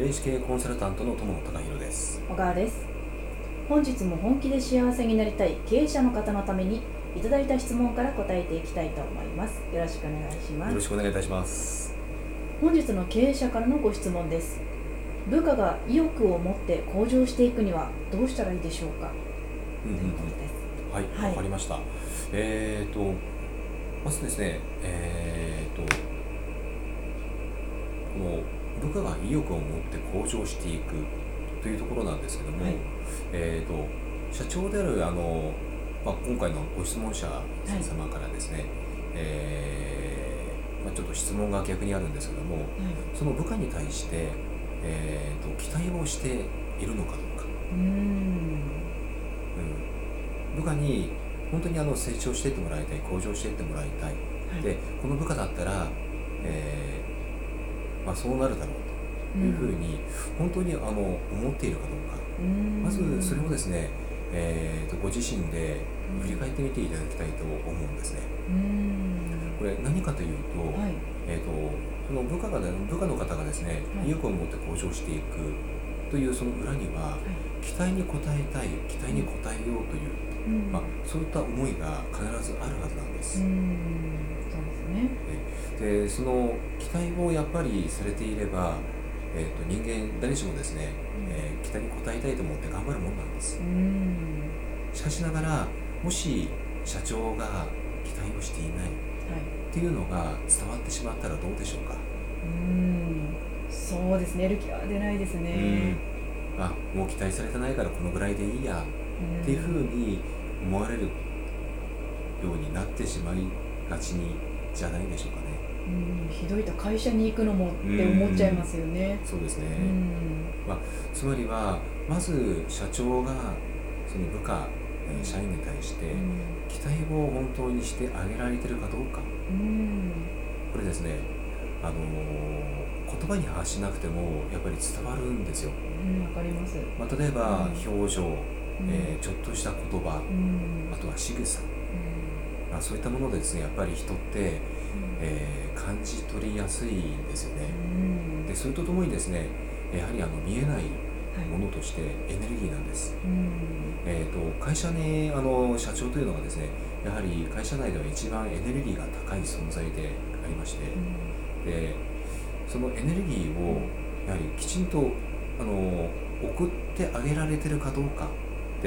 霊視系コンサルタントの友野隆弘です。小川です。本日も本気で幸せになりたい経営者の方のためにいただいた質問から答えていきたいと思います。よろしくお願いします。よろしくお願いいたします。本日の経営者からのご質問です。部下が意欲を持って向上していくにはどうしたらいいでしょうか。うんうんということです。はいわ、はい。かりました。えーとまずですねえーとこの部下が意欲を持って向上していくというところなんですけども、はい。えーと社長であるあの、まあ、今回のご質問者様からですね、えーまあ、ちょっと質問が逆にあるんですけども、はい。その部下に対して、えー、と期待をしているのかどうか、うーん。うん、部下に本当にあの成長していってもらいたい向上していってもらいたい、はい。でこの部下だったら、えーまあ、そうなるだろうというふうに本当にあの思っているかどうか、うん。まずそれをですね、えー、とご自身で振り返ってみていただきたいと思うんですね。これ何かというと,、はい。えー、とその部下がね部下の方がですね、はい。意欲を持って向上していくというその裏には、期待に応えたい期待に応えようという、うん。まあ、そういった思いが必ずあるはずなんでうす。でその期待をやっぱりされていれば、えー、と人間誰しもですね、えー期待に応えたいと思って頑張るもんなんです。う。ん。しかしながらもし社長が期待をしていない。っていうのが伝わってしまったらどうでしょうか？うん。そうですね。やる気は出ないですね。うん。あもう期待されてないからこのぐらいでいいや。うん。っていうふうに思われるようになってしまいがちにじゃないでしょうかね。うんひどいと会社に行くのもって思っちゃいますよね。そうですね、うん。つまりはまず社長がその部下、社員に対してうん。期待を本当にしてあげられてるかどうか。うん。これですねあのー言葉に発しなくてもやっぱり伝わるんですよ、うんわかります。まあ、例えばうん。表情、うん。えーちょっとした言葉うん。あとは仕草、うんまあ、そういったものでですねやっぱり人って、えー感じ取りやすいんですよね。うん。でそれとともにですねやはりあの見えないはい。ものとしてエネルギーなんです、うん。えー、と会社にあの社長というのがですねやはり会社内では一番エネルギーが高い存在でありましてでそのエネルギーをやはりきちんとあの送ってあげられてるかどうか。で、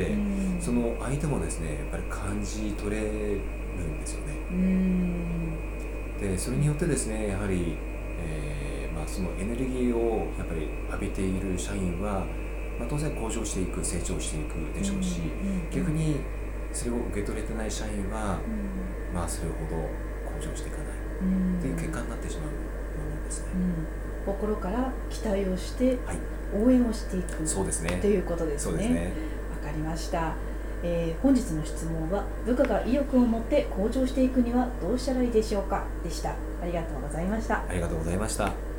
うん。その相手もですねやっぱり感じ取れるんですよね。うん。でそれによってですねやはり、えーまあ、そのエネルギーをやっぱり浴びている社員は、まあ、当然向上していく成長していくでしょうし、逆にそれを受け取れてない社員は、まあ、それほど向上していかない。うん。という結果になってしまうと思うんですね。うん。心から期待をしてはい、応援をしていく。そうですね。ということですね。そうですね。りました、えー本日の質問は部下が意欲を持って向上していくにはどうしたらいいでしょうか？でした。ありがとうございました。ありがとうございました。